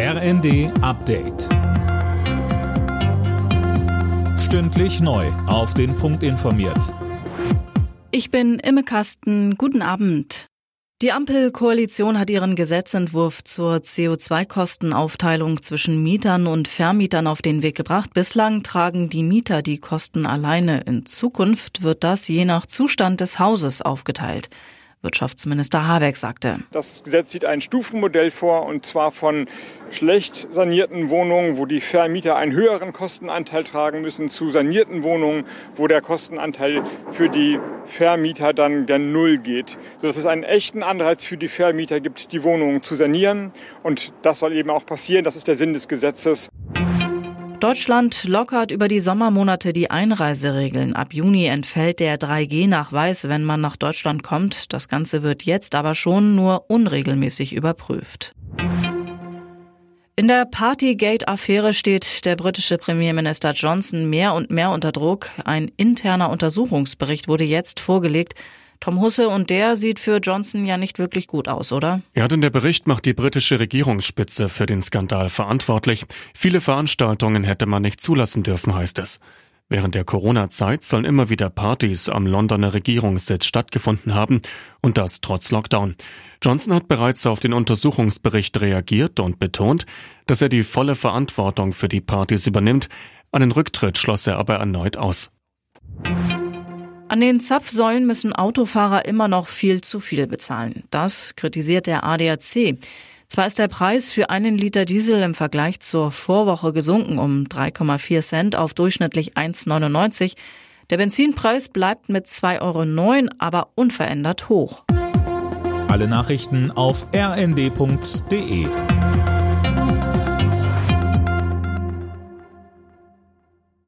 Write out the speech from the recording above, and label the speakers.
Speaker 1: RND Update. Stündlich neu. Auf den Punkt informiert.
Speaker 2: Ich bin Imme Kasten. Guten Abend. Die Ampelkoalition hat ihren Gesetzentwurf zur CO2-Kostenaufteilung zwischen Mietern und Vermietern auf den Weg gebracht. Bislang tragen die Mieter die Kosten alleine. In Zukunft wird das je nach Zustand des Hauses aufgeteilt. Wirtschaftsminister Habeck sagte.
Speaker 3: Das Gesetz sieht ein Stufenmodell vor, und zwar von schlecht sanierten Wohnungen, wo die Vermieter einen höheren Kostenanteil tragen müssen, zu sanierten Wohnungen, wo der Kostenanteil für die Vermieter dann der Null geht, sodass es einen echten Anreiz für die Vermieter gibt, die Wohnungen zu sanieren. Und das soll eben auch passieren. Das ist der Sinn des Gesetzes.
Speaker 2: Deutschland lockert über die Sommermonate die Einreiseregeln. Ab Juni entfällt der 3G-Nachweis, wenn man nach Deutschland kommt. Das Ganze wird jetzt aber schon nur unregelmäßig überprüft. In der Partygate-Affäre steht der britische Premierminister Johnson mehr und mehr unter Druck. Ein interner Untersuchungsbericht wurde jetzt vorgelegt. Tom Husse und der sieht für Johnson ja nicht wirklich gut aus, oder?
Speaker 4: Ja, denn der Bericht macht die britische Regierungsspitze für den Skandal verantwortlich. Viele Veranstaltungen hätte man nicht zulassen dürfen, heißt es. Während der Corona-Zeit sollen immer wieder Partys am Londoner Regierungssitz stattgefunden haben und das trotz Lockdown. Johnson hat bereits auf den Untersuchungsbericht reagiert und betont, dass er die volle Verantwortung für die Partys übernimmt. Einen Rücktritt schloss er aber erneut aus.
Speaker 2: An den Zapfsäulen müssen Autofahrer immer noch viel zu viel bezahlen. Das kritisiert der ADAC. Zwar ist der Preis für einen Liter Diesel im Vergleich zur Vorwoche gesunken um 3,4 Cent auf durchschnittlich 1,99. Der Benzinpreis bleibt mit 2,09 Euro aber unverändert hoch.
Speaker 1: Alle Nachrichten auf rnd.de